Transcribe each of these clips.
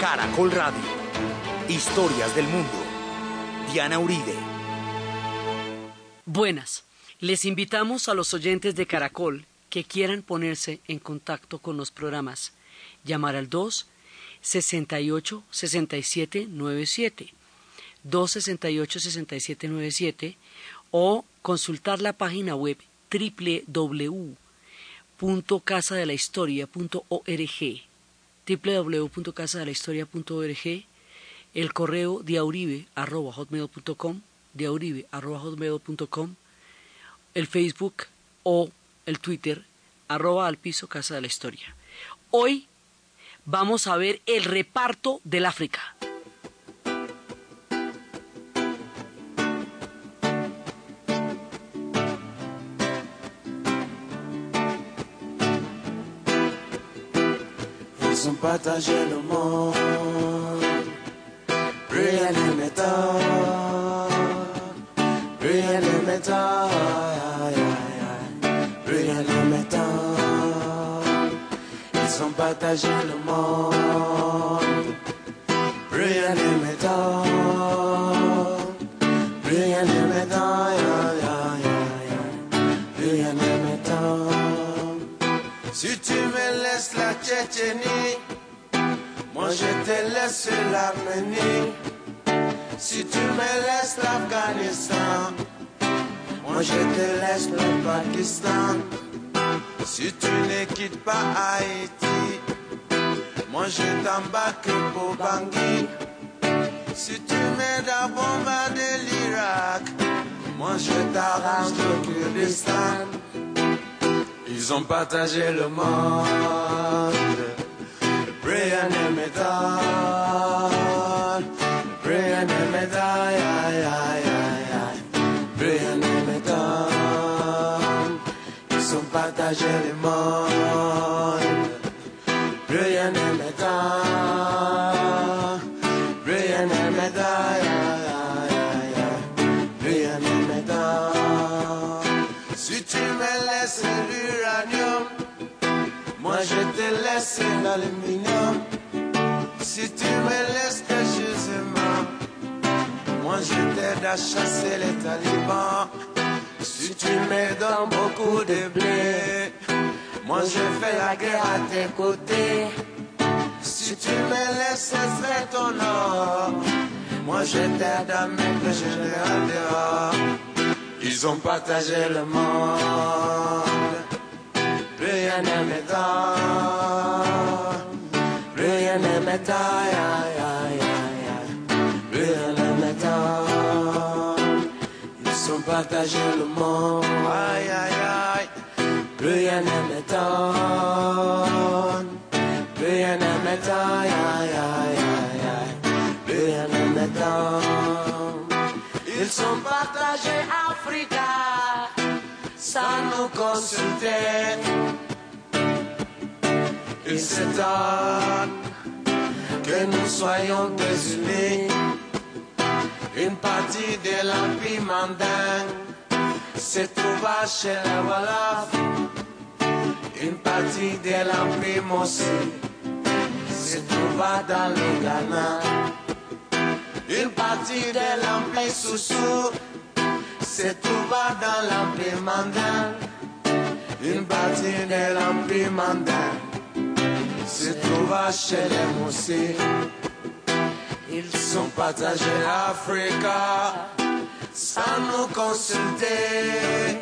Caracol Radio. Historias del mundo. Diana Uribe. Buenas. Les invitamos a los oyentes de Caracol que quieran ponerse en contacto con los programas. Llamar al 2 68 67 97 268 67 97 o consultar la página web www.casadelahistoria.org www.casadelahistoria.org el correo diauribe.hotmail.com diauribe.hotmail.com el Facebook o el Twitter arroba al piso Casa de la Historia. Hoy vamos a ver el reparto del África. Ils ont partagé le monde, rien ne m'étonne, rien ne m'étonne, rien ne m'étonne. Ils ont partagé le monde, rien ne m'étonne, rien ne m'étonne, rien ne m'étonne. Si tu me laisses la Tchétchénie, moi je te laisse l'Arménie. Si tu me laisses l'Afghanistan, moi je te laisse le Pakistan. Si tu ne quittes pas Haïti, moi je t'embarque pour Bangui. Si tu m'aides à bombarder l'Irak, moi je t'arrange le Kurdistan. Ils ont partagé le monde. Rien ne m'étonne. Rien ne m'étonne. Aïe, aïe, aïe, aïe. Rien ne m'étonne. Ils ont partagé le monde. Rien ne m'étonne. Rien ne m'étonne. Aïe, aïe, aïe, aïe. Rien ne m'étonne. Si tu me laisses l'uranium, moi je te laisse l'aluminium. Si tu me laisses le gisement, moi je t'aide à chasser les talibans. Si tu me donnes beaucoup de blé, moi je fais la guerre à tes côtés. Si tu me laisses extraire ton or, moi je t'aide à mettre le général dehors. Ils ont partagé le monde. Rien ne m'étonne. Aïe, aïe, aïe. Rien ne m'étonne. Partagé le monde. Aïe, aïe, aïe. Rien ne m'étonne. Rien ne. Aïe, aïe, aïe, aïe. Rien ne m'étonne. Ils sont partagés Africa sans nous consulter. Ils s'étonnent que nous soyons désunis. Une partie de l'Empire mandingue se trouva chez les Wolofs. Une partie de l'Empire Mossi se trouva dans le Ghana. Une partie de l'Empire Soussou se trouva dans l'Empire Mandin. Une partie de l'Empire Mandin se trouva chez les Moussis. Ils sont partagés Africa sans nous consulter,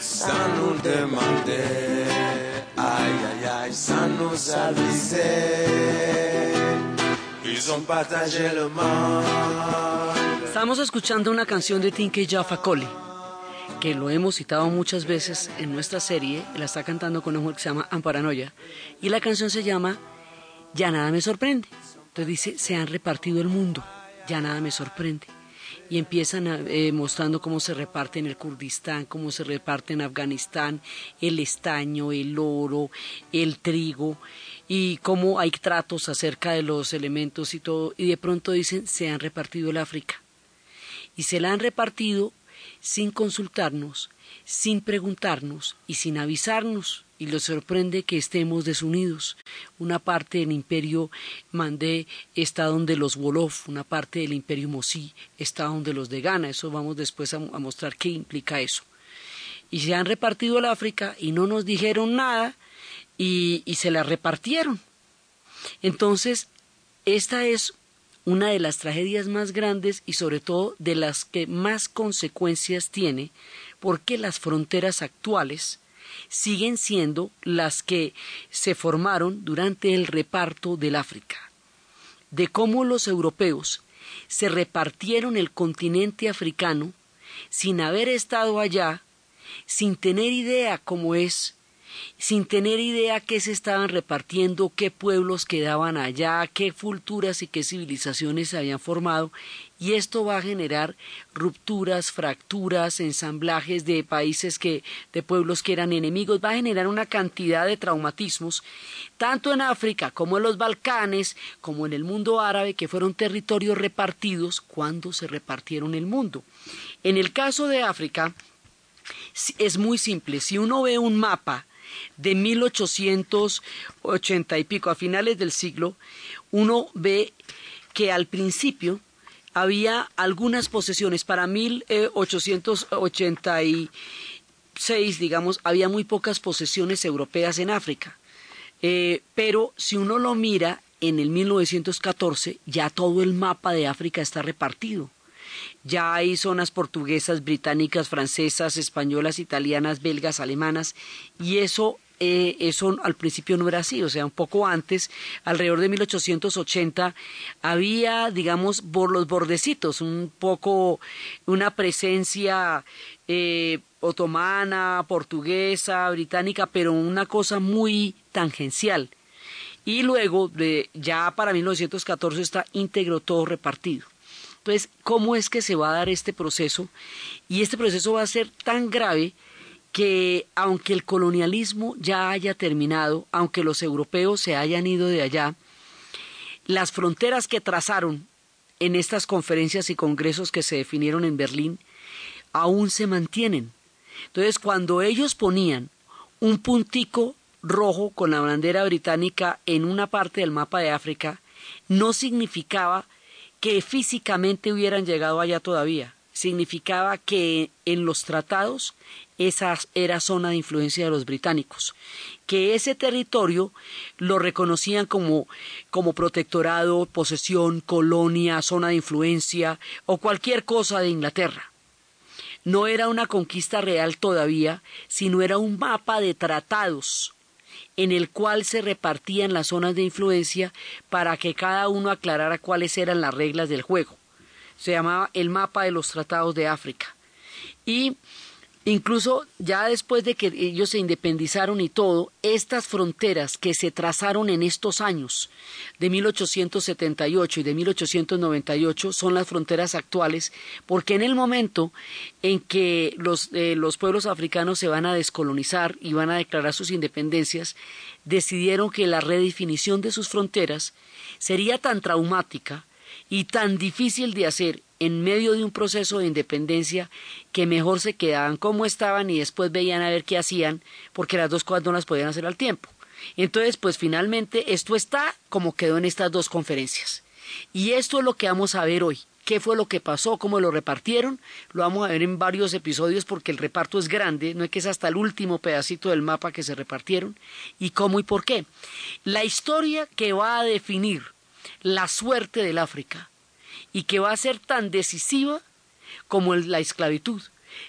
sans nous demander, aïe aïe aïe, sans nous aviser. Ils ont partagé le monde. Estamos escuchando una canción de Tinke Jaffa Cole, que lo hemos citado muchas veces en nuestra serie, la está cantando con una mujer que se llama Amparanoia, y la canción se llama Ya nada me sorprende. Entonces dice, se han repartido el mundo, ya nada me sorprende. Y empiezan eh, mostrando cómo se reparte en el Kurdistán, cómo se reparte en Afganistán el estaño, el oro, el trigo, y cómo hay tratos acerca de los elementos y todo. Y de pronto dicen, se han repartido el África. Y se la han repartido sin consultarnos, sin preguntarnos y sin avisarnos. y les sorprende que estemos desunidos. Una parte del imperio Mandé está donde los Wolof, una parte del imperio Mosí está donde los de Ghana. Eso vamos después a, a mostrar qué implica eso. Y se han repartido el África y no nos dijeron nada y, y se la repartieron. Entonces, esta es una de las tragedias más grandes y sobre todo de las que más consecuencias tiene porque las fronteras actuales siguen siendo las que se formaron durante el reparto del África, de cómo los europeos se repartieron el continente africano sin haber estado allá, sin tener idea cómo es sin tener idea qué se estaban repartiendo, qué pueblos quedaban allá, qué culturas y qué civilizaciones se habían formado, y esto va a generar rupturas, fracturas, ensamblajes de países que, de pueblos que eran enemigos, va a generar una cantidad de traumatismos, tanto en África como en los Balcanes, como en el mundo árabe, que fueron territorios repartidos cuando se repartieron el mundo. En el caso de África, es muy simple. Si uno ve un mapa de 1880 y pico, a finales del siglo, uno ve que al principio había algunas posesiones. Para 1886, digamos, había muy pocas posesiones europeas en África. Eh, pero si uno lo mira en el 1914, ya todo el mapa de África está repartido. Ya hay zonas portuguesas, británicas, francesas, españolas, italianas, belgas, alemanas, y eso eh, al principio no era así, o sea, un poco antes, alrededor de 1880, había, digamos, por los bordecitos, un poco una presencia eh, otomana, portuguesa, británica, pero una cosa muy tangencial. Y luego, de, ya para 1914, está íntegro todo repartido. Entonces, ¿cómo es que se va a dar este proceso? Y este proceso va a ser tan grave que aunque el colonialismo ya haya terminado, aunque los europeos se hayan ido de allá, las fronteras que trazaron en estas conferencias y congresos que se definieron en Berlín aún se mantienen. Entonces, cuando ellos ponían un puntico rojo con la bandera británica en una parte del mapa de África, no significaba que físicamente hubieran llegado allá todavía. Significaba que en los tratados esa era zona de influencia de los británicos, que ese territorio lo reconocían como, como protectorado, posesión, colonia, zona de influencia o cualquier cosa de Inglaterra. No era una conquista real todavía, sino era un mapa de tratados en el cual se repartían las zonas de influencia para que cada uno aclarara cuáles eran las reglas del juego. Se llamaba el mapa de los tratados de África. Y Incluso ya después de que ellos se independizaron y todo, estas fronteras que se trazaron en estos años de 1878 y de 1898 son las fronteras actuales, porque en el momento en que los, eh, los pueblos africanos se van a descolonizar y van a declarar sus independencias, decidieron que la redefinición de sus fronteras sería tan traumática y tan difícil de hacer en medio de un proceso de independencia que mejor se quedaban como estaban y después veían a ver qué hacían, porque las dos cosas no las podían hacer al tiempo. Entonces, pues finalmente esto está como quedó en estas dos conferencias. Y esto es lo que vamos a ver hoy. ¿Qué fue lo que pasó? ¿Cómo lo repartieron? Lo vamos a ver en varios episodios porque el reparto es grande, no es que es hasta el último pedacito del mapa que se repartieron. ¿Y cómo y por qué? La historia que va a definir la suerte del África y que va a ser tan decisiva como la esclavitud.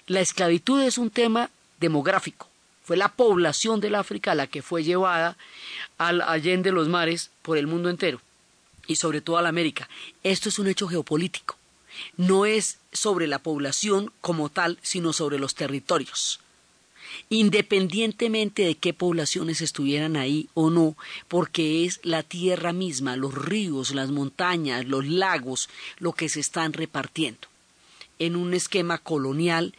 La esclavitud es un tema demográfico. Fue la población del África la que fue llevada al allende los mares por el mundo entero y sobre todo a la América. Esto es un hecho geopolítico. No es sobre la población como tal, sino sobre los territorios independientemente de qué poblaciones estuvieran ahí o no, porque es la tierra misma, los ríos, las montañas, los lagos, lo que se están repartiendo en un esquema colonial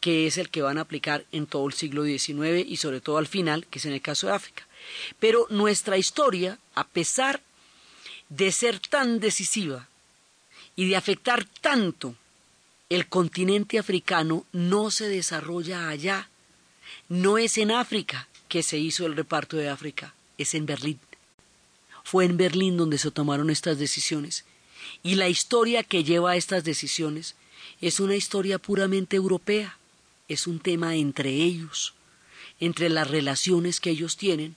que es el que van a aplicar en todo el siglo XIX y sobre todo al final, que es en el caso de África. Pero nuestra historia, a pesar de ser tan decisiva y de afectar tanto el continente africano, no se desarrolla allá, no es en África, que se hizo el reparto de África es en Berlín. Fue en Berlín donde se tomaron estas decisiones. Y la historia que lleva a estas decisiones es una historia puramente europea. Es un tema entre ellos, entre las relaciones que ellos tienen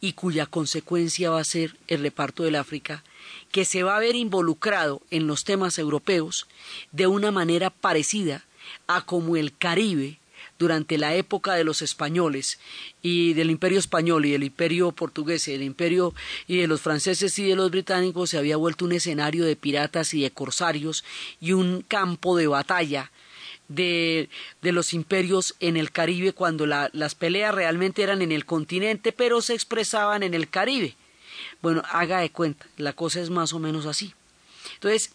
y cuya consecuencia va a ser el reparto del África, que se va a ver involucrado en los temas europeos de una manera parecida a como el Caribe durante la época de los españoles y del imperio español y del imperio portugués y del imperio y de los franceses y de los británicos se había vuelto un escenario de piratas y de corsarios y un campo de batalla de, de los imperios en el Caribe cuando las peleas realmente eran en el continente pero se expresaban en el Caribe. Bueno, haga de cuenta, la cosa es más o menos así. Entonces,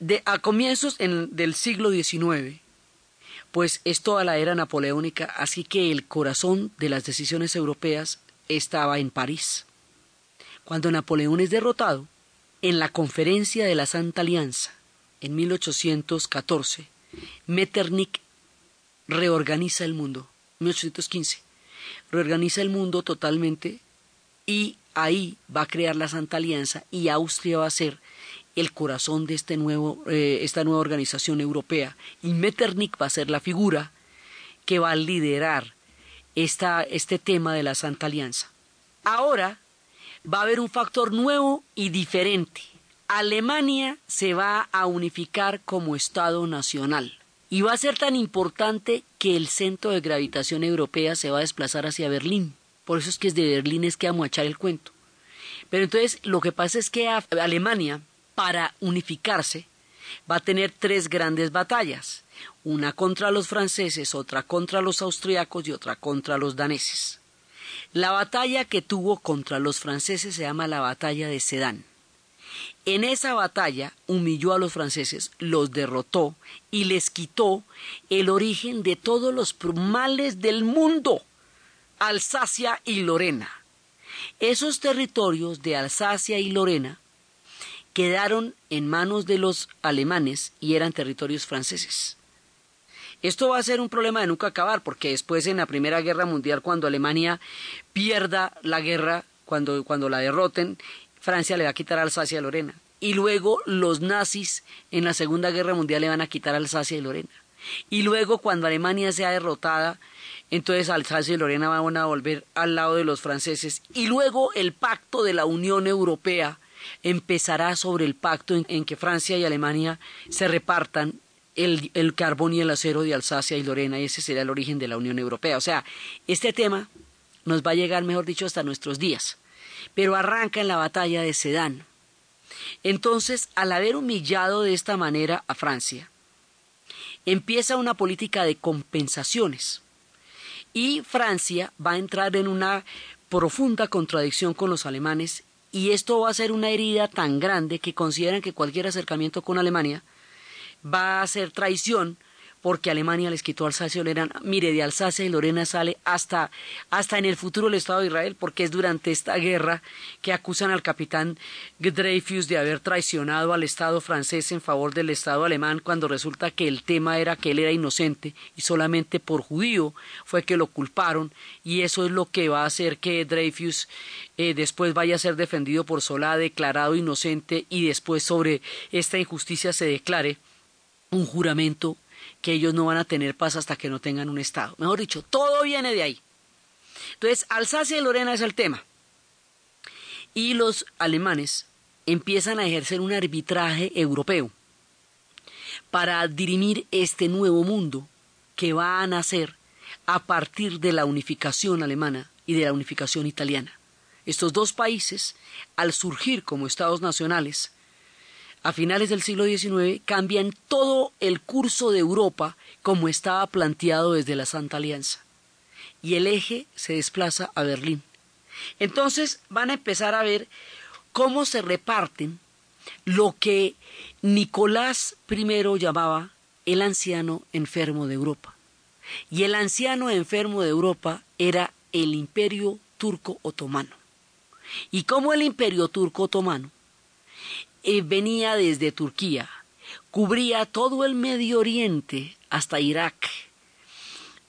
de, a comienzos del siglo XIX, pues es toda la era napoleónica, así que el corazón de las decisiones europeas estaba en París. Cuando Napoleón es derrotado, en la conferencia de la Santa Alianza, en 1814, Metternich reorganiza el mundo, 1815, reorganiza el mundo totalmente y ahí va a crear la Santa Alianza y Austria va a ser el corazón de este nuevo, eh, esta nueva organización europea. Y Metternich va a ser la figura que va a liderar esta, este tema de la Santa Alianza. Ahora va a haber un factor nuevo y diferente. Alemania se va a unificar como Estado nacional. Y va a ser tan importante que el centro de gravitación europea se va a desplazar hacia Berlín. Por eso es que es de Berlín es que vamos a echar el cuento. Pero entonces lo que pasa es que Alemania para unificarse, va a tener tres grandes batallas, una contra los franceses, otra contra los austriacos y otra contra los daneses. La batalla que tuvo contra los franceses se llama la batalla de Sedan. En esa batalla humilló a los franceses, los derrotó y les quitó el origen de todos los males del mundo, Alsacia y Lorena. Esos territorios de Alsacia y Lorena quedaron en manos de los alemanes y eran territorios franceses. Esto va a ser un problema de nunca acabar, porque después en la Primera Guerra Mundial, cuando Alemania pierda la guerra, cuando, cuando la derroten, Francia le va a quitar Alsacia y Lorena. Y luego los nazis en la Segunda Guerra Mundial le van a quitar Alsacia y Lorena. Y luego cuando Alemania sea derrotada, entonces Alsacia y Lorena van a volver al lado de los franceses. Y luego el pacto de la Unión Europea empezará sobre el pacto en, que Francia y Alemania se repartan el, el, carbón y el acero de Alsacia y Lorena, y ese será el origen de la Unión Europea. O sea, este tema nos va a llegar, mejor dicho, hasta nuestros días. Pero arranca en la batalla de Sedán. Entonces, al haber humillado de esta manera a Francia, empieza una política de compensaciones. Y Francia va a entrar en una profunda contradicción con los alemanes y esto va a ser una herida tan grande que consideran que cualquier acercamiento con Alemania va a ser traición porque Alemania les quitó Alsacia y Lorena. Mire, de Alsacia y Lorena sale hasta, hasta en el futuro el Estado de Israel, porque es durante esta guerra que acusan al capitán Dreyfus de haber traicionado al Estado francés en favor del Estado alemán, cuando resulta que el tema era que él era inocente y solamente por judío fue que lo culparon, y eso es lo que va a hacer que Dreyfus eh, después vaya a ser defendido por Solá, declarado inocente, y después sobre esta injusticia se declare un juramento que ellos no van a tener paz hasta que no tengan un Estado. Mejor dicho, todo viene de ahí. Entonces, Alsacia y Lorena es el tema. Y los alemanes empiezan a ejercer un arbitraje europeo para dirimir este nuevo mundo que va a nacer a partir de la unificación alemana y de la unificación italiana. Estos dos países, al surgir como estados nacionales, a finales del siglo XIX cambian todo el curso de Europa como estaba planteado desde la Santa Alianza. Y el eje se desplaza a Berlín. Entonces van a empezar a ver cómo se reparten lo que Nicolás I llamaba el anciano enfermo de Europa. Y el anciano enfermo de Europa era el imperio turco otomano. Y como el imperio turco otomano venía desde Turquía, cubría todo el Medio Oriente hasta Irak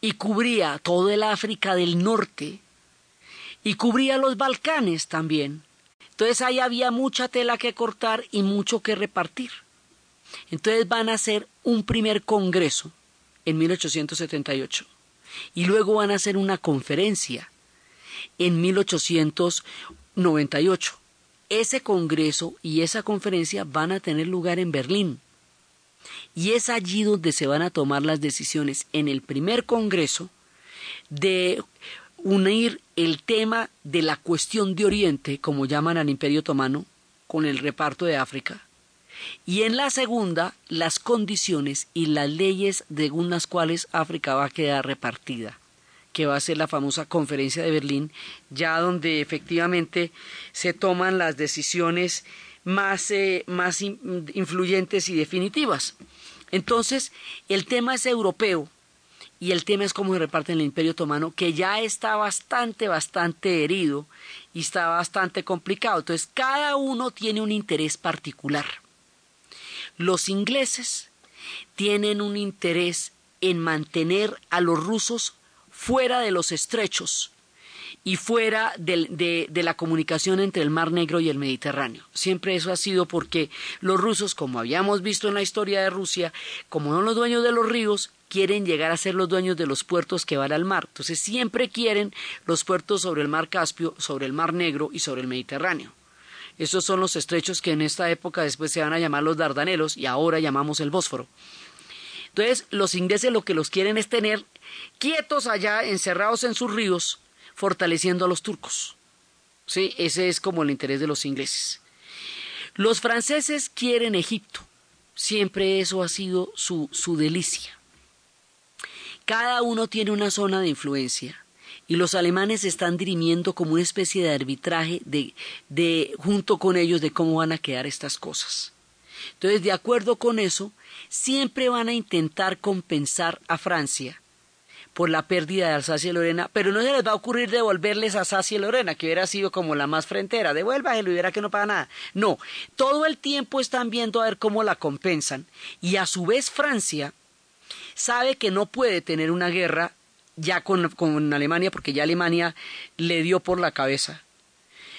y cubría todo el África del Norte y cubría los Balcanes también. Entonces ahí había mucha tela que cortar y mucho que repartir. Entonces van a hacer un primer congreso en 1878 y luego van a hacer una conferencia en 1898. Ese congreso y esa conferencia van a tener lugar en Berlín. Y es allí donde se van a tomar las decisiones en el primer congreso de unir el tema de la cuestión de Oriente, como llaman al Imperio Otomano, con el reparto de África, y en la segunda las condiciones y las leyes según las cuales África va a quedar repartida, que va a ser la famosa conferencia de Berlín, ya donde efectivamente se toman las decisiones más, eh, más influyentes y definitivas. Entonces, el tema es europeo, y el tema es cómo se reparte en el Imperio Otomano, que ya está bastante, bastante herido y está bastante complicado. Entonces, cada uno tiene un interés particular. Los ingleses tienen un interés en mantener a los rusos fuera de los estrechos y fuera de, de, la comunicación entre el Mar Negro y el Mediterráneo. Siempre eso ha sido porque los rusos, como habíamos visto en la historia de Rusia, como son los dueños de los ríos, quieren llegar a ser los dueños de los puertos que van al mar. Entonces siempre quieren los puertos sobre el mar Caspio, sobre el mar Negro y sobre el Mediterráneo. Esos son los estrechos que en esta época después se van a llamar los Dardanelos y ahora llamamos el Bósforo. Entonces los ingleses lo que los quieren es tener quietos allá, encerrados en sus ríos, fortaleciendo a los turcos. Sí, ese es como el interés de los ingleses. Los franceses quieren Egipto. Siempre eso ha sido su, su delicia. Cada uno tiene una zona de influencia y los alemanes están dirimiendo como una especie de arbitraje de, de, junto con ellos de cómo van a quedar estas cosas. Entonces, de acuerdo con eso, siempre van a intentar compensar a Francia por la pérdida de Alsacia y Lorena, pero no se les va a ocurrir devolverles a Alsacia y Lorena, que hubiera sido como la más frontera, devuélvaselo y verá que no paga nada. No, todo el tiempo están viendo a ver cómo la compensan y a su vez Francia sabe que no puede tener una guerra ya con, con Alemania, porque ya Alemania le dio por la cabeza,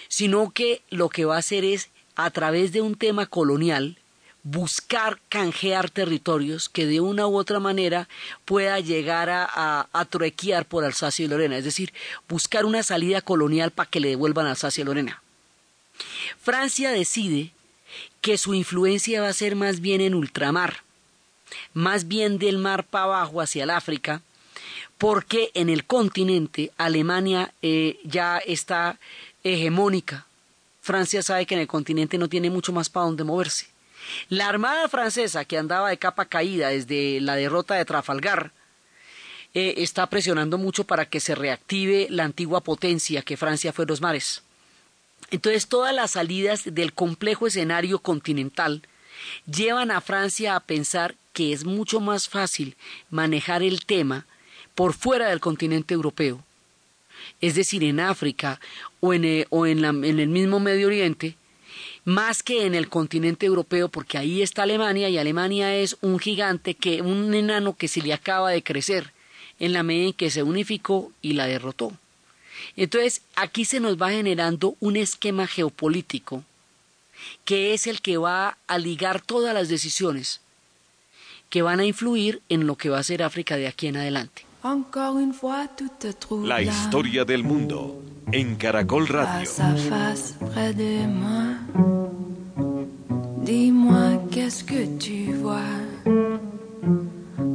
sino que lo que va a hacer es, a través de un tema colonial, buscar canjear territorios que de una u otra manera pueda llegar a, a, a, truequear por Alsacia y Lorena, es decir, buscar una salida colonial para que le devuelvan Alsacia y Lorena. Francia decide que su influencia va a ser más bien en ultramar, más bien del mar para abajo hacia el África, porque en el continente Alemania eh, ya está hegemónica. Francia sabe que en el continente no tiene mucho más para dónde moverse. La armada francesa, que andaba de capa caída desde la derrota de Trafalgar, eh, está presionando mucho para que se reactive la antigua potencia que Francia fue los mares. Entonces todas las salidas del complejo escenario continental llevan a Francia a pensar que es mucho más fácil manejar el tema por fuera del continente europeo, es decir, en África o en, en, en el mismo Medio Oriente, más que en el continente europeo, porque ahí está Alemania y Alemania es un gigante que, un enano que se le acaba de crecer en la medida en que se unificó y la derrotó. Entonces, aquí se nos va generando un esquema geopolítico que es el que va a ligar todas las decisiones que van a influir en lo que va a ser África de aquí en adelante. La historia del mundo en Caracol Radio. Dis-moi qu'est-ce que tu vois?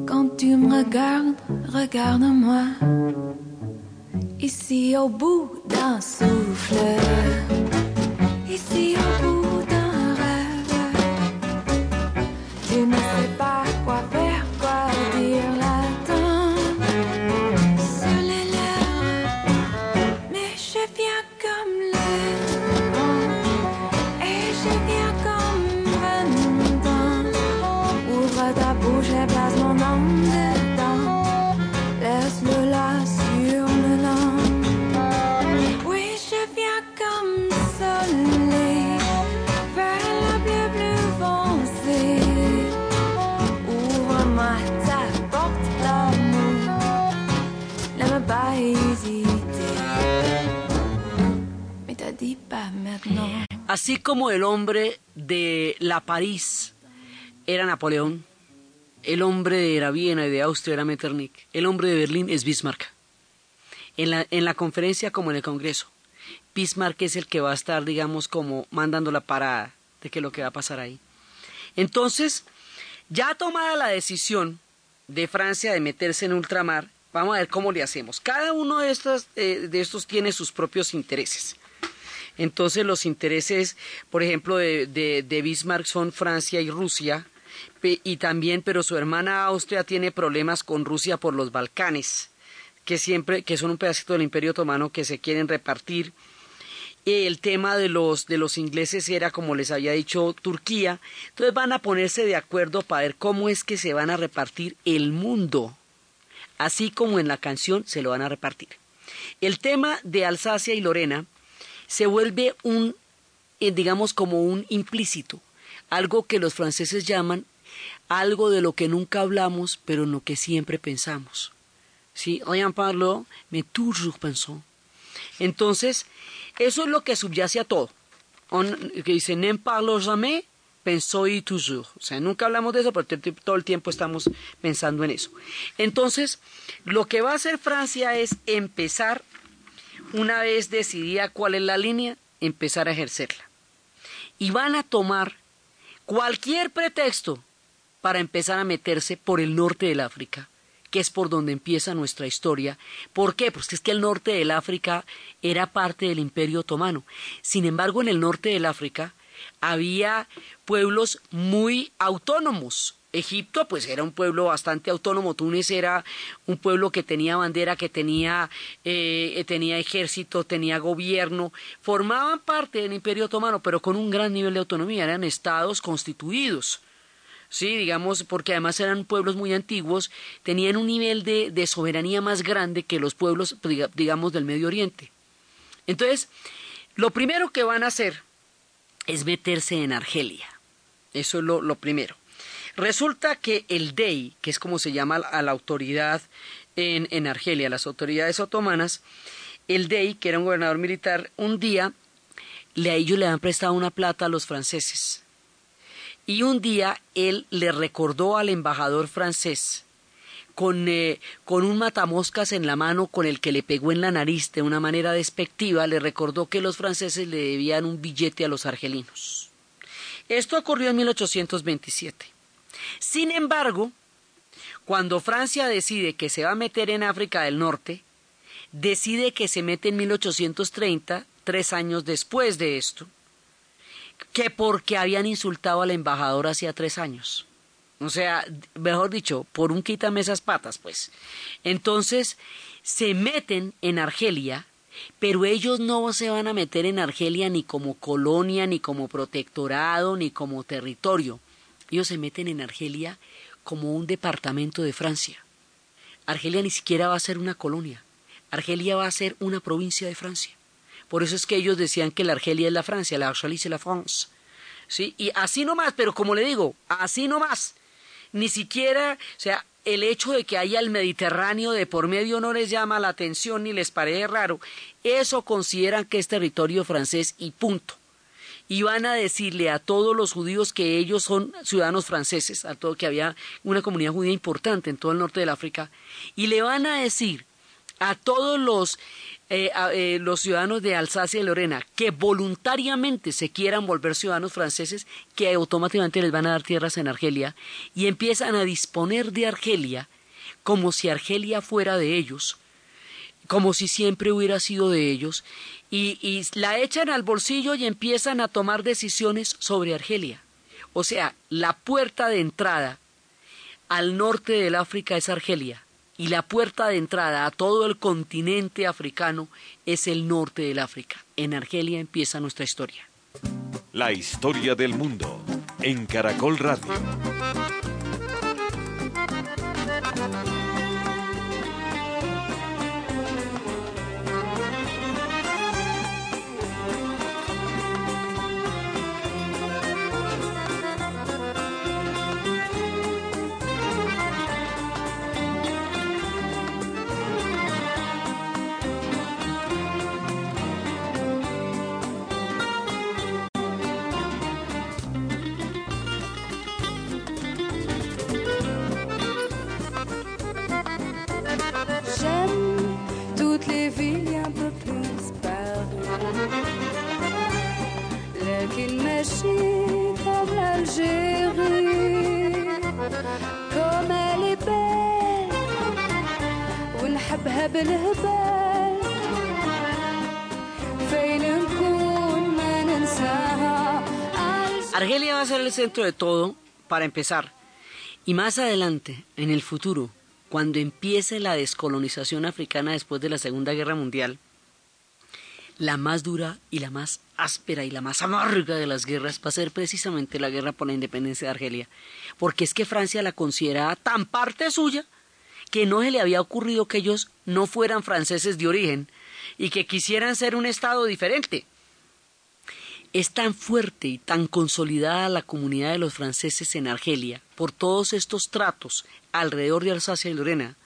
Quand tu me regardes, regarde-moi. Ici au bout d'un souffle, ici au bout d'un rêve, tu ne sais Así como el hombre de la París era Napoleón, el hombre de la Viena y de Austria era Metternich, el hombre de Berlín es Bismarck. En la, en la conferencia como en el Congreso, Bismarck es el que va a estar, digamos, como mandando la parada de qué es lo que va a pasar ahí. Entonces, ya tomada la decisión de Francia de meterse en ultramar, vamos a ver cómo le hacemos. Cada uno de estos, eh, de estos tiene sus propios intereses. Entonces los intereses, por ejemplo, de, de, Bismarck son Francia y Rusia, y también, pero su hermana Austria tiene problemas con Rusia por los Balcanes, que siempre, que son un pedacito del Imperio Otomano que se quieren repartir. El tema de los, de los ingleses era, como les había dicho, Turquía. Entonces van a ponerse de acuerdo para ver cómo es que se van a repartir el mundo. Así como en la canción se lo van a repartir. El tema de Alsacia y Lorena se vuelve un, eh, digamos, como un implícito, algo que los franceses llaman algo de lo que nunca hablamos, pero en lo que siempre pensamos. ¿Sí? Rien parlo, mais toujours pensons. Entonces, eso es lo que subyace a todo. que dice, n'en parlo jamais, pensó y toujours. O sea, nunca hablamos de eso, pero todo el tiempo estamos pensando en eso. Entonces, lo que va a hacer Francia es empezar una vez decidida cuál es la línea, empezar a ejercerla. Y van a tomar cualquier pretexto para empezar a meterse por el norte del África, que es por donde empieza nuestra historia. ¿Por qué? Pues es que el norte del África era parte del Imperio Otomano. Sin embargo, en el norte del África había pueblos muy autónomos, Egipto pues era un pueblo bastante autónomo, Túnez era un pueblo que tenía bandera, que tenía, eh, tenía ejército, tenía gobierno, formaban parte del imperio otomano, pero con un gran nivel de autonomía, eran estados constituidos. Sí, digamos, porque además eran pueblos muy antiguos, tenían un nivel de, de soberanía más grande que los pueblos, digamos, del Medio Oriente. Entonces, lo primero que van a hacer es meterse en Argelia. Eso es lo primero. Resulta que el DEI, que es como se llama a la autoridad en, en Argelia, las autoridades otomanas, el DEI, que era un gobernador militar, un día le, a ellos le prestado una plata a los franceses. Y un día él le recordó al embajador francés con, eh, con, un matamoscas en la mano con el que le pegó en la nariz de una manera despectiva, le recordó que los franceses le debían un billete a los argelinos. Esto ocurrió en 1827. Sin embargo, cuando Francia decide que se va a meter en África del Norte, decide que se mete en 1830, tres años después de esto, que porque habían insultado al embajador hacía tres años. O sea, mejor dicho, por un quítame esas patas, pues. Entonces, se meten en Argelia, pero ellos no se van a meter en Argelia ni como colonia, ni como protectorado, ni como territorio. Ellos se meten en Argelia como un departamento de Francia. Argelia ni siquiera va a ser una colonia. Argelia va a ser una provincia de Francia. Por eso es que ellos decían que la Argelia es la Francia, la Argelia es la France. ¿Sí? Y así nomás, pero como le digo, así nomás. Ni siquiera, o sea, el hecho de que haya el Mediterráneo de por medio no les llama la atención ni les parece raro. Eso consideran que es territorio francés y punto y van a decirle a todos los judíos que ellos son ciudadanos franceses, a todo que había una comunidad judía importante en todo el norte del África, y le van a decir a todos los, eh, eh, los ciudadanos de Alsacia y Lorena que voluntariamente se quieran volver ciudadanos franceses, que automáticamente les van a dar tierras en Argelia, y empiezan a disponer de Argelia como si Argelia fuera de ellos, como si siempre hubiera sido de ellos, y, la echan al bolsillo y empiezan a tomar decisiones sobre Argelia. O sea, la puerta de entrada al norte del África es Argelia y la puerta de entrada a todo el continente africano es el norte del África. En Argelia empieza nuestra historia. La historia del mundo en Caracol Radio. Argelia va a ser el centro de todo, para empezar. Y más adelante, en el futuro, cuando empiece la descolonización africana después de la Segunda Guerra Mundial, la más dura y la más áspera y la más amarga de las guerras va a ser precisamente la guerra por la independencia de Argelia. Porque es que Francia la consideraba tan parte suya que no se le había ocurrido que ellos no fueran franceses de origen y que quisieran ser un Estado diferente. Es tan fuerte y tan consolidada la comunidad de los franceses en Argelia por todos estos tratos alrededor de Alsacia y Lorena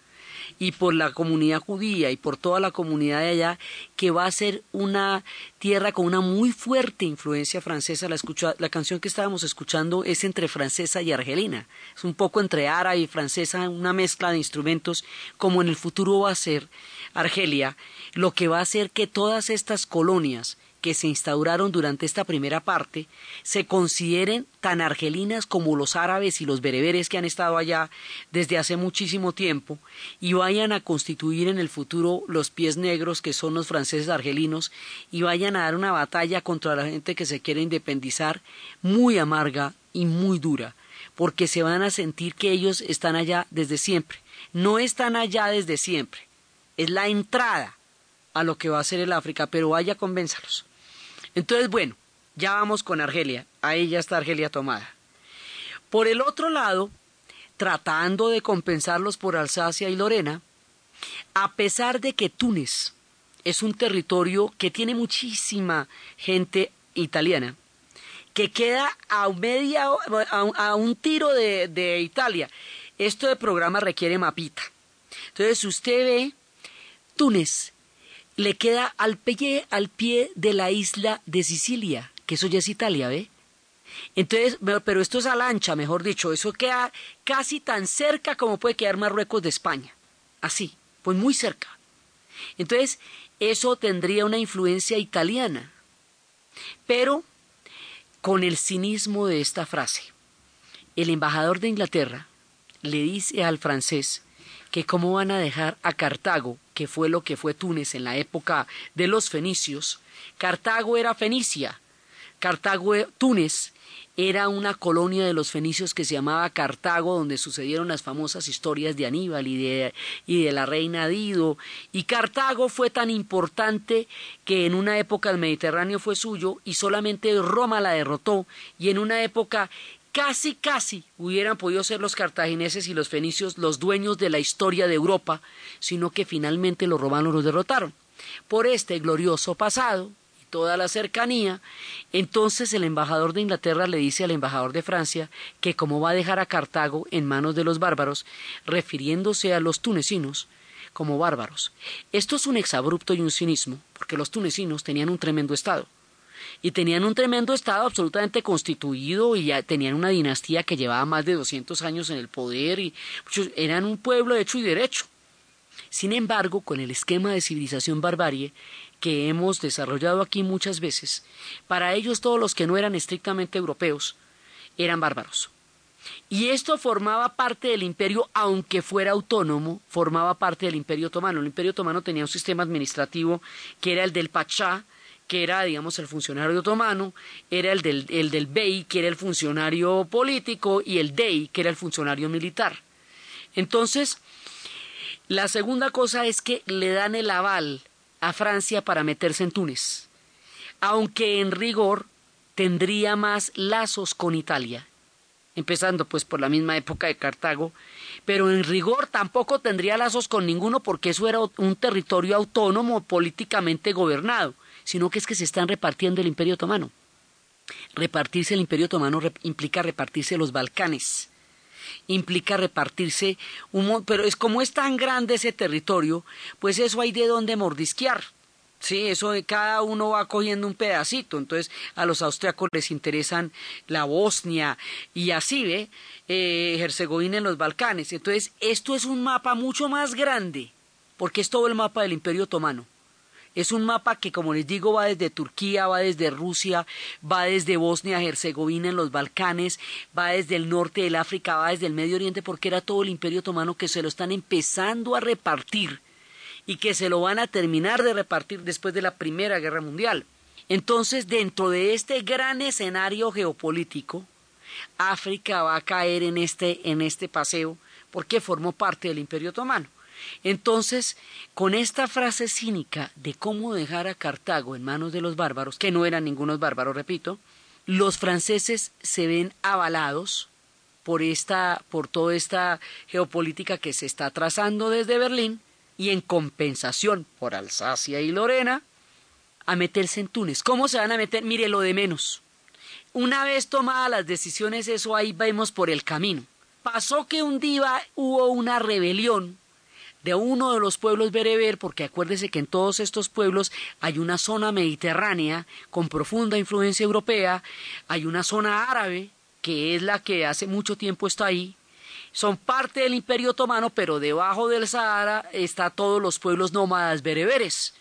y por la comunidad judía y por toda la comunidad de allá que va a ser una tierra con una muy fuerte influencia francesa. La, la canción que estábamos escuchando es entre francesa y argelina. Es un poco entre árabe y francesa, una mezcla de instrumentos como en el futuro va a ser Argelia, lo que va a hacer que todas estas colonias que se instauraron durante esta primera parte se consideren tan argelinas como los árabes y los bereberes que han estado allá desde hace muchísimo tiempo y vayan a constituir en el futuro los pies negros que son los franceses argelinos y vayan a dar una batalla contra la gente que se quiere independizar muy amarga y muy dura porque se van a sentir que ellos están allá desde siempre no están allá desde siempre es la entrada a lo que va a ser el África, pero vaya, convénzalos. Entonces, bueno, ya vamos con Argelia. Ahí ya está Argelia tomada. Por el otro lado, tratando de compensarlos por Alsacia y Lorena, a pesar de que Túnez es un territorio que tiene muchísima gente italiana, que queda a media a, un- tiro de, de Italia. Esto de programa requiere mapita. Entonces, usted ve Túnez le queda al pie, al pie de la isla de Sicilia, que eso ya es Italia, ¿ve? Entonces, pero esto es a la ancha, mejor dicho, eso queda casi tan cerca como puede quedar Marruecos de España. Así, pues muy cerca. Entonces, eso tendría una influencia italiana. Pero con el cinismo de esta frase. El embajador de Inglaterra le dice al francés que cómo van a dejar a Cartago, que fue lo que fue Túnez en la época de los fenicios. Cartago era Fenicia. Cartago, Túnez era una colonia de los fenicios que se llamaba Cartago, donde sucedieron las famosas historias de Aníbal y de, y de la reina Dido. Y Cartago fue tan importante que en una época el Mediterráneo fue suyo y solamente Roma la derrotó. Y en una época casi, casi hubieran podido ser los cartagineses y los fenicios los dueños de la historia de Europa, sino que finalmente los romanos los derrotaron. Por este glorioso pasado, y toda la cercanía, entonces el embajador de Inglaterra le dice al embajador de Francia que como va a dejar a Cartago en manos de los bárbaros, refiriéndose a los tunecinos como bárbaros. Esto es un exabrupto y un cinismo, porque los tunecinos tenían un tremendo estado y tenían un tremendo estado absolutamente constituido y ya tenían una dinastía que llevaba más de 200 años en el poder y eran un pueblo hecho y derecho. Sin embargo, con el esquema de civilización barbarie que hemos desarrollado aquí muchas veces, para ellos todos los que no eran estrictamente europeos eran bárbaros. Y esto formaba parte del imperio, aunque fuera autónomo, formaba parte del imperio otomano. El imperio otomano tenía un sistema administrativo que era el del Pachá, que era, digamos, el funcionario otomano, era el del, el del Bey, que era el funcionario político, y el Dey, que era el funcionario militar. Entonces, la segunda cosa es que le dan el aval a Francia para meterse en Túnez, aunque en rigor tendría más lazos con Italia, empezando pues por la misma época de Cartago, pero en rigor tampoco tendría lazos con ninguno porque eso era un territorio autónomo políticamente gobernado, sino que es que se están repartiendo el imperio otomano. Repartirse el imperio otomano rep- implica repartirse los Balcanes, implica repartirse un pero es como es tan grande ese territorio, pues eso hay de dónde mordisquear. Sí, eso de cada uno va cogiendo un pedacito. Entonces, a los austriacos les interesan la Bosnia y así, ¿ve? Eh, Herzegovina en los Balcanes. Entonces, esto es un mapa mucho más grande, porque es todo el mapa del Imperio Otomano. Es un mapa que, como les digo, va desde Turquía, va desde Rusia, va desde Bosnia, Herzegovina, en los Balcanes, va desde el norte del África, va desde el Medio Oriente, porque era todo el Imperio Otomano que se lo están empezando a repartir y que se lo van a terminar de repartir después de la Primera Guerra Mundial. Entonces, dentro de este gran escenario geopolítico, África va a caer en este, en este paseo porque formó parte del Imperio Otomano. Entonces, con esta frase cínica de cómo dejar a Cartago en manos de los bárbaros, que no eran ningunos bárbaros, repito, los franceses se ven avalados por esta, por toda esta geopolítica que se está trazando desde Berlín, y en compensación por Alsacia y Lorena, a meterse en Túnez. ¿Cómo se van a meter? Mire lo de menos. Una vez tomadas las decisiones, eso ahí vemos por el camino. Pasó que un día hubo una rebelión de uno de los pueblos bereber, porque acuérdese que en todos estos pueblos hay una zona mediterránea con profunda influencia europea, hay una zona árabe, que es la que hace mucho tiempo está ahí, son parte del Imperio Otomano, pero debajo del Sahara está todos los pueblos nómadas bereberes,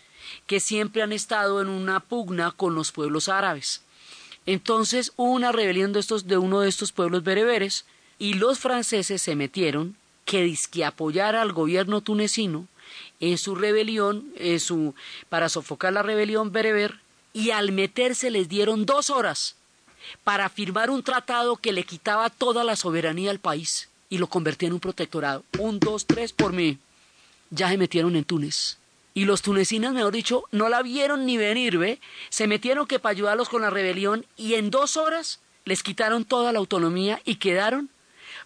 que siempre han estado en una pugna con los pueblos árabes. Entonces hubo una rebelión de, estos, de uno de estos pueblos bereberes y los franceses se metieron que disque apoyara al gobierno tunecino en su rebelión, en su, para sofocar la rebelión bereber, y al meterse les dieron dos horas para firmar un tratado que le quitaba toda la soberanía al país y lo convertía en un protectorado. Un, dos, tres por mí. Ya se metieron en Túnez. Y los tunecinos, mejor dicho, no la vieron ni venir, ¿ve? Se metieron que para ayudarlos con la rebelión y en dos horas les quitaron toda la autonomía y quedaron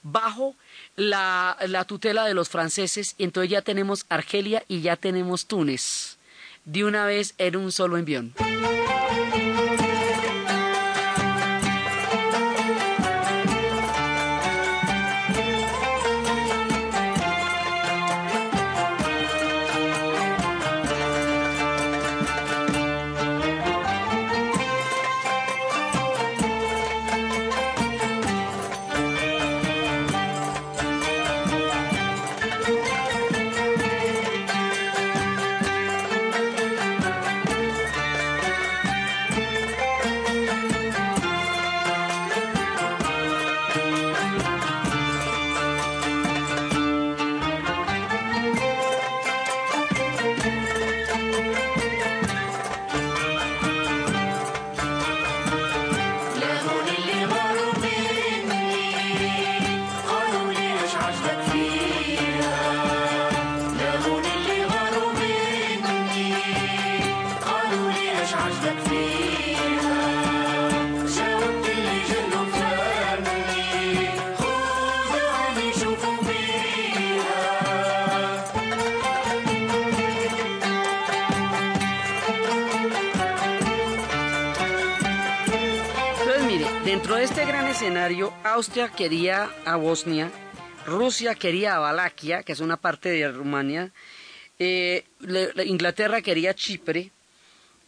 bajo la, la tutela de los franceses. Y entonces ya tenemos Argelia y ya tenemos Túnez. De una vez en un solo envión. Austria quería a Bosnia, Rusia quería a Valaquia, que es una parte de Rumania, eh, Inglaterra quería Chipre,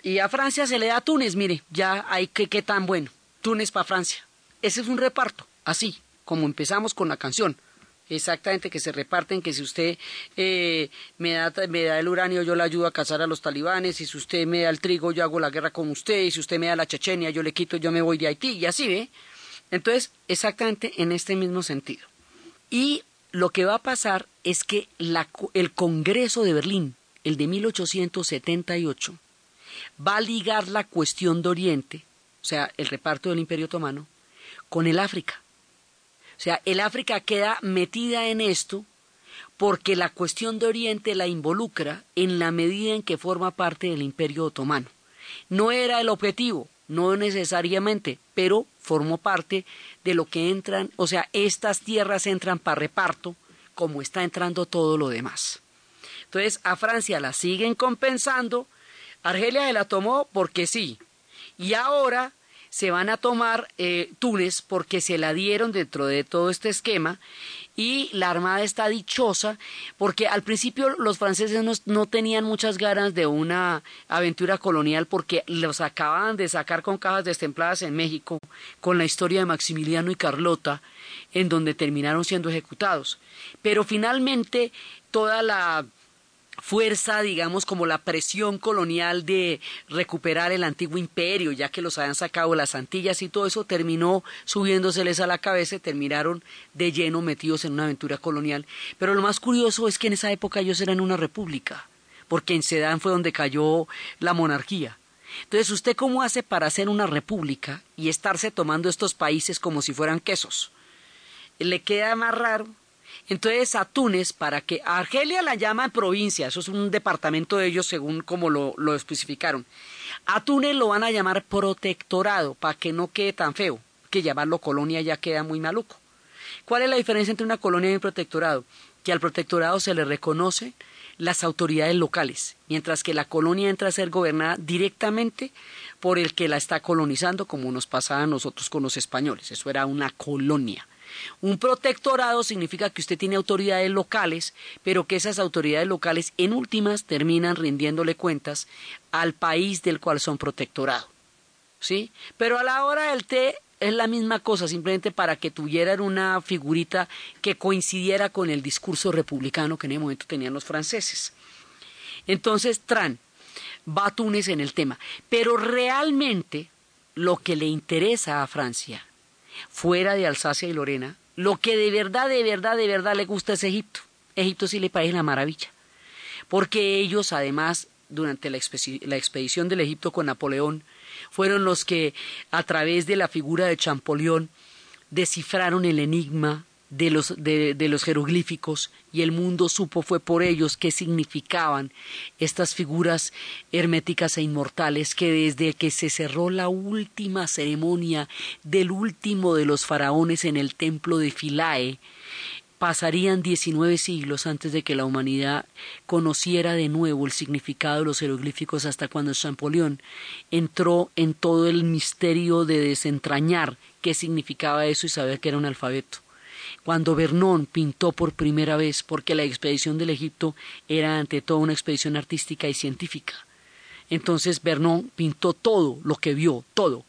y a Francia se le da Túnez, mire, ya hay que qué tan bueno. Túnez para Francia. Ese es un reparto, así, como empezamos con la canción. Exactamente, que se reparten, que si usted eh, me, da, me da el uranio, yo le ayudo a cazar a los talibanes, y si usted me da el trigo, yo hago la guerra con usted, y si usted me da la Chechenia, yo le quito, yo me voy de Haití, y así ve. Entonces, exactamente en este mismo sentido. Y lo que va a pasar es que la el Congreso de Berlín, el de 1878, va a ligar la cuestión de Oriente, o sea, el reparto del Imperio Otomano, con el África. O sea, el África queda metida en esto porque la cuestión de Oriente la involucra en la medida en que forma parte del Imperio Otomano. No era el objetivo, no necesariamente, pero formó parte de lo que entran, o sea, estas tierras entran para reparto, como está entrando todo lo demás. Entonces, a Francia la siguen compensando, Argelia se la tomó porque sí, y ahora se van a tomar eh, Túnez porque se la dieron dentro de todo este esquema y la Armada está dichosa porque al principio los franceses no, no tenían muchas ganas de una aventura colonial porque los acababan de sacar con cajas destempladas en México con la historia de Maximiliano y Carlota en donde terminaron siendo ejecutados. Pero finalmente toda la fuerza, digamos, como la presión colonial de recuperar el antiguo imperio, ya que los habían sacado las Antillas y todo eso terminó subiéndoseles a la cabeza y terminaron de lleno metidos en una aventura colonial. Pero lo más curioso es que en esa época ellos eran una república, porque en Sedán fue donde cayó la monarquía. Entonces, ¿usted cómo hace para hacer una república y estarse tomando estos países como si fueran quesos? Le queda más raro entonces a Túnez, para que a Argelia la llaman provincia, eso es un departamento de ellos según como lo, lo especificaron. A Túnez lo van a llamar protectorado, para que no quede tan feo, que llamarlo colonia ya queda muy maluco. ¿Cuál es la diferencia entre una colonia y un protectorado? Que al protectorado se le reconoce las autoridades locales, mientras que la colonia entra a ser gobernada directamente por el que la está colonizando, como nos pasaba a nosotros con los españoles. Eso era una colonia. Un protectorado significa que usted tiene autoridades locales, pero que esas autoridades locales en últimas terminan rindiéndole cuentas al país del cual son protectorado. ¿Sí? Pero a la hora del té es la misma cosa, simplemente para que tuvieran una figurita que coincidiera con el discurso republicano que en ese momento tenían los franceses. Entonces, Tran va a Túnez en el tema. Pero realmente lo que le interesa a Francia fuera de Alsacia y Lorena, lo que de verdad, de verdad, de verdad le gusta es Egipto. Egipto sí le parece la maravilla. Porque ellos, además, durante la, expedición del Egipto con Napoleón, fueron los que, a través de la figura de Champollion, descifraron el enigma de los, de, los jeroglíficos y el mundo supo fue por ellos qué significaban estas figuras herméticas e inmortales que desde que se cerró la última ceremonia del último de los faraones en el templo de Philae, pasarían 19 siglos antes de que la humanidad conociera de nuevo el significado de los jeroglíficos hasta cuando Champollion entró en todo el misterio de desentrañar qué significaba eso y saber que era un alfabeto cuando Vernon pintó por primera vez, porque la expedición del Egipto era ante todo una expedición artística y científica. Entonces Vernon pintó todo lo que vio, todo.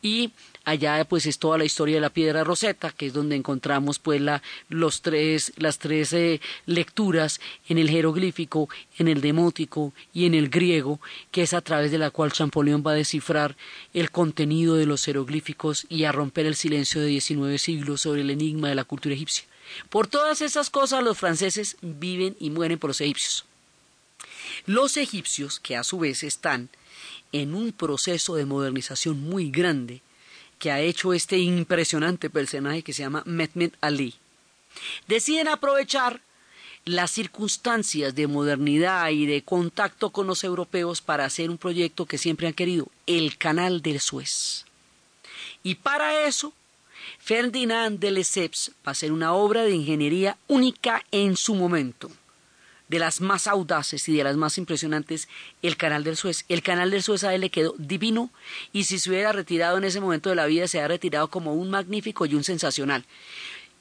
Y allá pues es toda la historia de la piedra roseta, que es donde encontramos pues la, los tres, las tres eh, lecturas en el jeroglífico, en el demótico y en el griego, que es a través de la cual Champollion va a descifrar el contenido de los jeroglíficos y a romper el silencio de 19 siglos sobre el enigma de la cultura egipcia. Por todas esas cosas los franceses viven y mueren por los egipcios. Los egipcios, que a su vez están en un proceso de modernización muy grande, que ha hecho este impresionante personaje que se llama Mehmet Ali. Deciden aprovechar las circunstancias de modernidad y de contacto con los europeos para hacer un proyecto que siempre han querido, el Canal del Suez. Y para eso, Ferdinand de Lesseps va a hacer una obra de ingeniería única en su momento de las más audaces y de las más impresionantes, el Canal del Suez. El Canal del Suez a él le quedó divino y si se hubiera retirado en ese momento de la vida, se ha retirado como un magnífico y un sensacional.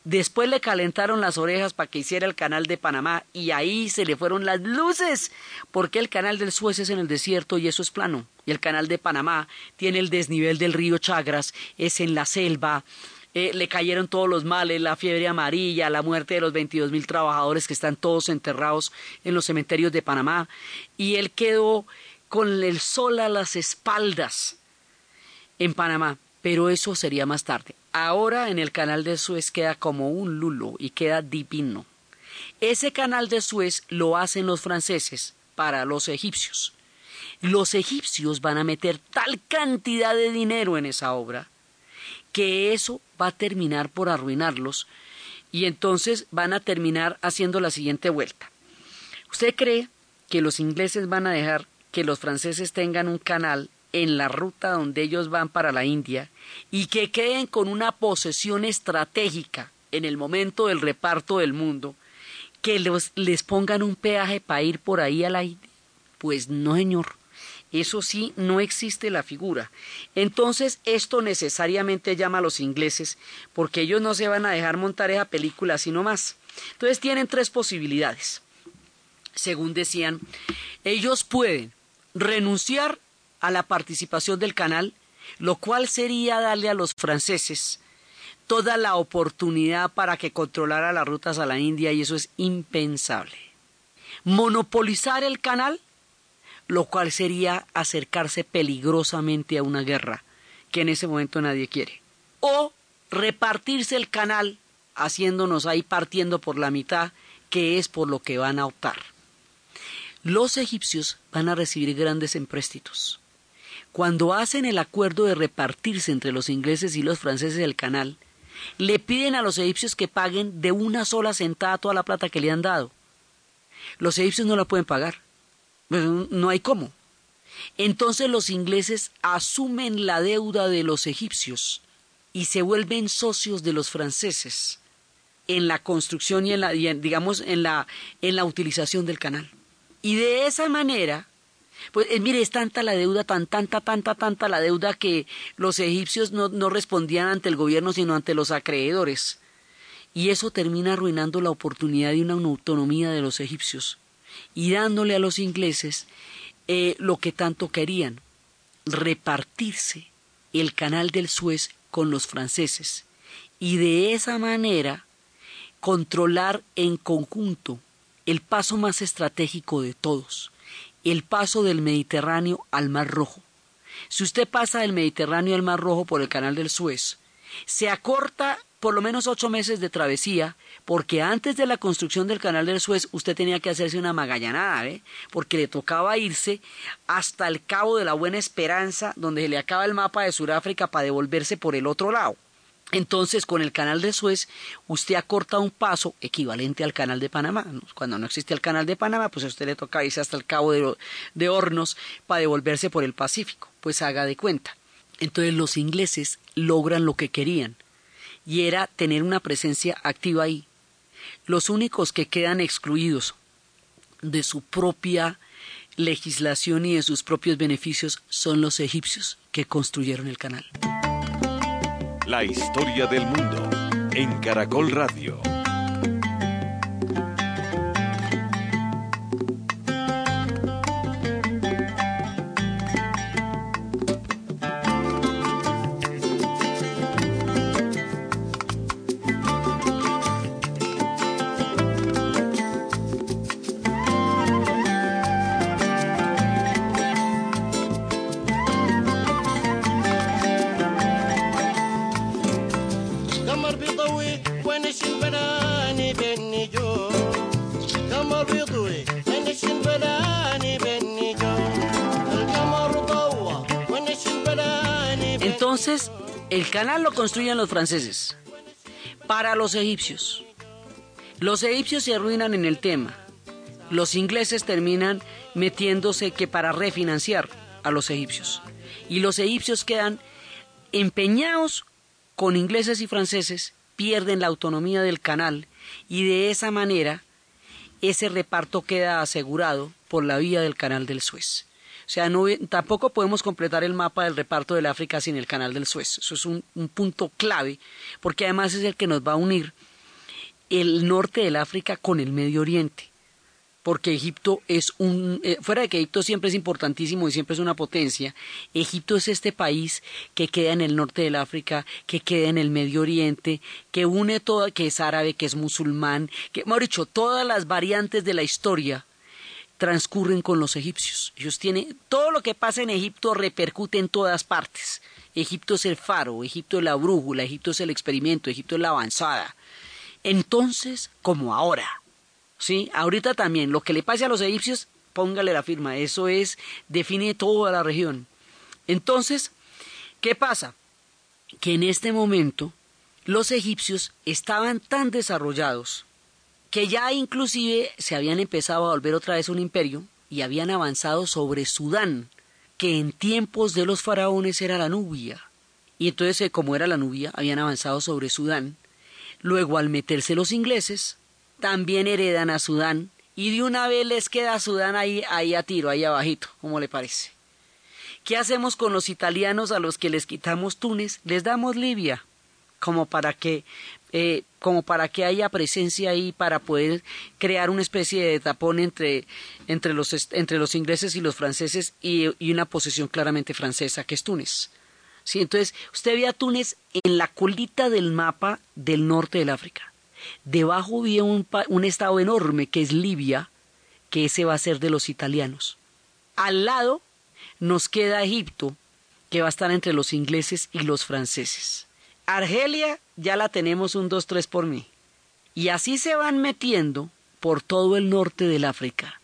Después le calentaron las orejas para que hiciera el canal de Panamá y ahí se le fueron las luces, porque el canal del Suez es en el desierto y eso es plano. Y el canal de Panamá tiene el desnivel del río Chagras, es en la selva, eh, le cayeron todos los males, la fiebre amarilla, la muerte de los 22 mil trabajadores que están todos enterrados en los cementerios de Panamá, y él quedó con el sol a las espaldas en Panamá, pero eso sería más tarde. Ahora en el canal de Suez queda como un lulo y queda divino. Ese canal de Suez lo hacen los franceses para los egipcios. Los egipcios van a meter tal cantidad de dinero en esa obra que eso va a terminar por arruinarlos y entonces van a terminar haciendo la siguiente vuelta. ¿Usted cree que los ingleses van a dejar que los franceses tengan un canal en la ruta donde ellos van para la India y que queden con una posesión estratégica en el momento del reparto del mundo, que les pongan un peaje para ir por ahí a la India? Pues no, señor. Eso sí, no existe la figura. Entonces, esto necesariamente llama a los ingleses, porque ellos no se van a dejar montar esa película sino más. Entonces, tienen tres posibilidades. Según decían, ellos pueden renunciar a la participación del canal, lo cual sería darle a los franceses toda la oportunidad para que controlara las rutas a la India y eso es impensable. monopolizar el canal, lo cual sería acercarse peligrosamente a una guerra que en ese momento nadie quiere. O repartirse el canal, haciéndonos ahí partiendo por la mitad, que es por lo que van a optar. Los egipcios van a recibir grandes empréstitos. Cuando hacen el acuerdo de repartirse entre los ingleses y los franceses el canal, le piden a los egipcios que paguen de una sola sentada toda la plata que le han dado. Los egipcios no la pueden pagar. Pues, no hay cómo. Entonces los ingleses asumen la deuda de los egipcios y se vuelven socios de los franceses en la construcción y en la, digamos, en la, en la utilización del canal. Y de esa manera, pues eh, mire, es tanta la deuda, tan, tanta, tanta, tanta la deuda que los egipcios no, no respondían ante el gobierno, sino ante los acreedores. Y eso termina arruinando la oportunidad de una autonomía de los egipcios y dándole a los ingleses eh, lo que tanto querían, repartirse el canal del Suez con los franceses y de esa manera controlar en conjunto el paso más estratégico de todos, el paso del Mediterráneo al Mar Rojo. Si usted pasa del Mediterráneo al Mar Rojo por el canal del Suez, se acorta por lo menos ocho meses de travesía, porque antes de la construcción del canal del Suez usted tenía que hacerse una magallanada, ¿eh? porque le tocaba irse hasta el Cabo de la Buena Esperanza, donde se le acaba el mapa de Sudáfrica para devolverse por el otro lado. Entonces, con el canal de Suez, usted acorta un paso equivalente al canal de Panamá. Cuando no existía el canal de Panamá, pues a usted le toca irse hasta el Cabo de, de Hornos para devolverse por el Pacífico. Pues haga de cuenta. Entonces los ingleses logran lo que querían, y era tener una presencia activa ahí. Los únicos que quedan excluidos de su propia legislación y de sus propios beneficios son los egipcios que construyeron el canal. La historia del mundo en Caracol Radio. Entonces, el canal lo construyen los franceses para los egipcios. Los egipcios se arruinan en el tema. Los ingleses terminan metiéndose que para refinanciar a los egipcios. Y los egipcios quedan empeñados con ingleses y franceses, pierden la autonomía del canal y de esa manera ese reparto queda asegurado por la vía del canal del Suez. Sea, no, tampoco podemos completar el mapa del reparto del África sin el canal del Suez. Eso es un, un punto clave, porque además es el que nos va a unir el norte del África con el Medio Oriente. Porque Egipto es un. eh, fuera de que Egipto siempre es importantísimo y siempre es una potencia, Egipto es este país que queda en el norte del África, que queda en el Medio Oriente, que une todo, que es árabe, que es musulmán, que, mejor dicho, todas las variantes de la historia transcurren con los egipcios. Ellos tienen todo lo que pasa en Egipto repercute en todas partes. Egipto es el faro, Egipto es la brújula, Egipto es el experimento, Egipto es la avanzada. Entonces, como ahora, ¿sí? Ahorita también, lo que le pase a los egipcios, póngale la firma, eso es, define toda la región. Entonces, ¿qué pasa? Que en este momento los egipcios estaban tan desarrollados que ya inclusive se habían empezado a volver otra vez un imperio y habían avanzado sobre Sudán, que en tiempos de los faraones era la Nubia. Y entonces, eh, como era la Nubia, habían avanzado sobre Sudán. Luego, al meterse los ingleses, también heredan a Sudán y de una vez les queda Sudán ahí, ahí a tiro, ahí abajito, como le parece. ¿Qué hacemos con los italianos a los que les quitamos Túnez? Les damos Libia, como para que, eh, como para que haya presencia ahí para poder crear una especie de tapón entre, entre, los, entre los ingleses y los franceses y, y una posesión claramente francesa, que es Túnez. Sí, entonces, usted ve a Túnez en la colita del mapa del norte del África. Debajo había un, un estado enorme que es Libia, que ese va a ser de los italianos. Al lado nos queda Egipto, que va a estar entre los ingleses y los franceses. Argelia ya la tenemos un 2-3 por mí. Y así se van metiendo por todo el norte del África.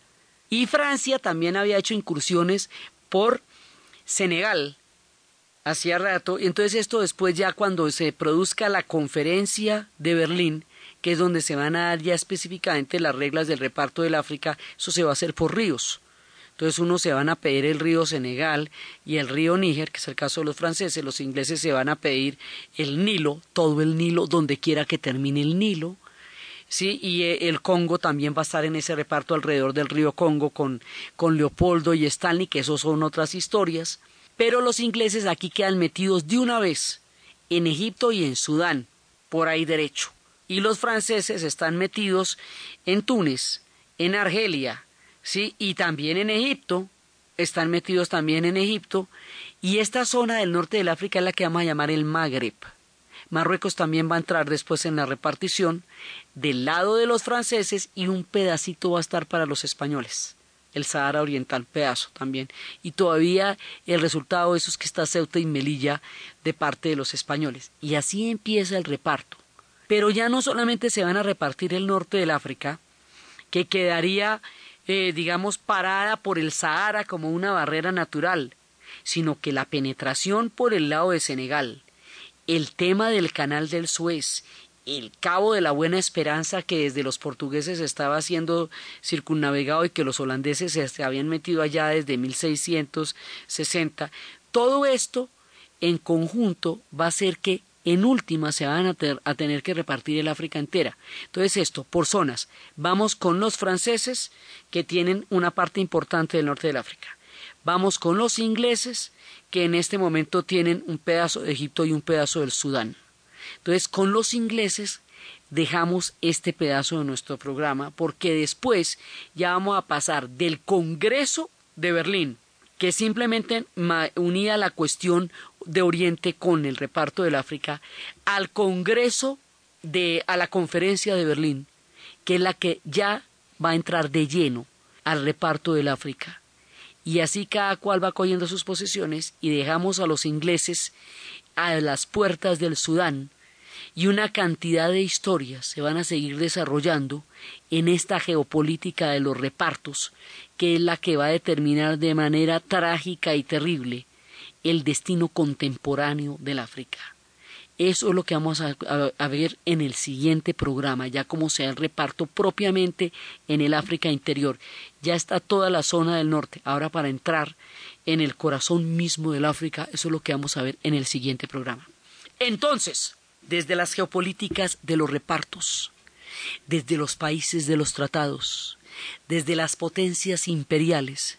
Y Francia también había hecho incursiones por Senegal hacía rato. Y entonces esto después ya cuando se produzca la conferencia de Berlín, que es donde se van a dar ya específicamente las reglas del reparto del África, eso se va a hacer por ríos. Entonces uno se van a pedir el río Senegal y el río Níger, que es el caso de los franceses, los ingleses se van a pedir el Nilo, todo el Nilo, donde quiera que termine el Nilo, ¿sí? Y eh, el Congo también va a estar en ese reparto alrededor del río Congo con, con Leopoldo y Stanley, que esos son otras historias. Pero los ingleses aquí quedan metidos de una vez en Egipto y en Sudán, por ahí derecho. Y los franceses están metidos en Túnez, en Argelia, ¿sí? Y también en Egipto, están metidos también en Egipto, y esta zona del norte del África es la que vamos a llamar el Magreb. Marruecos también va a entrar después en la repartición del lado de los franceses y un pedacito va a estar para los españoles. El Sahara Oriental, pedazo también. Y todavía el resultado de eso es que está Ceuta y Melilla de parte de los españoles. Y así empieza el reparto. Pero ya no solamente se van a repartir el norte del África, que quedaría eh, digamos, parada por el Sahara como una barrera natural, sino que la penetración por el lado de Senegal, el tema del canal del Suez, el cabo de la Buena Esperanza que desde los portugueses estaba siendo circunnavegado y que los holandeses se habían metido allá desde 1660, todo esto en conjunto va a hacer que en última se van a, tener que repartir el África entera. Entonces esto, por zonas, vamos con los franceses, que tienen una parte importante del norte del África. Vamos con los ingleses, que en este momento tienen un pedazo de Egipto y un pedazo del Sudán. Entonces, con los ingleses dejamos este pedazo de nuestro programa, porque después ya vamos a pasar del Congreso de Berlín, que simplemente unía la cuestión de Oriente con el reparto del África al Congreso de a la conferencia de Berlín, que es la que ya va a entrar de lleno al reparto del África. Y así cada cual va cogiendo sus posiciones y dejamos a los ingleses a las puertas del Sudán y una cantidad de historias se van a seguir desarrollando en esta geopolítica de los repartos, que es la que va a determinar de manera trágica y terrible el destino contemporáneo del África. Eso es lo que vamos a, ver en el siguiente programa, ya como sea el reparto propiamente en el África interior. Ya está toda la zona del norte. Ahora para entrar en el corazón mismo del África, eso es lo que vamos a ver en el siguiente programa. Entonces, desde las geopolíticas de los repartos, desde los países de los tratados, desde las potencias imperiales,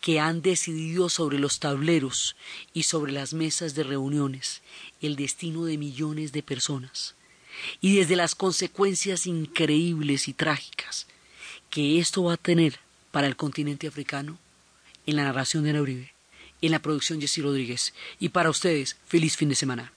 que han decidido sobre los tableros y sobre las mesas de reuniones el destino de millones de personas, y desde las consecuencias increíbles y trágicas que esto va a tener para el continente africano, en la narración de Ana Uribe, en la producción Jessy Rodríguez, y para ustedes, feliz fin de semana.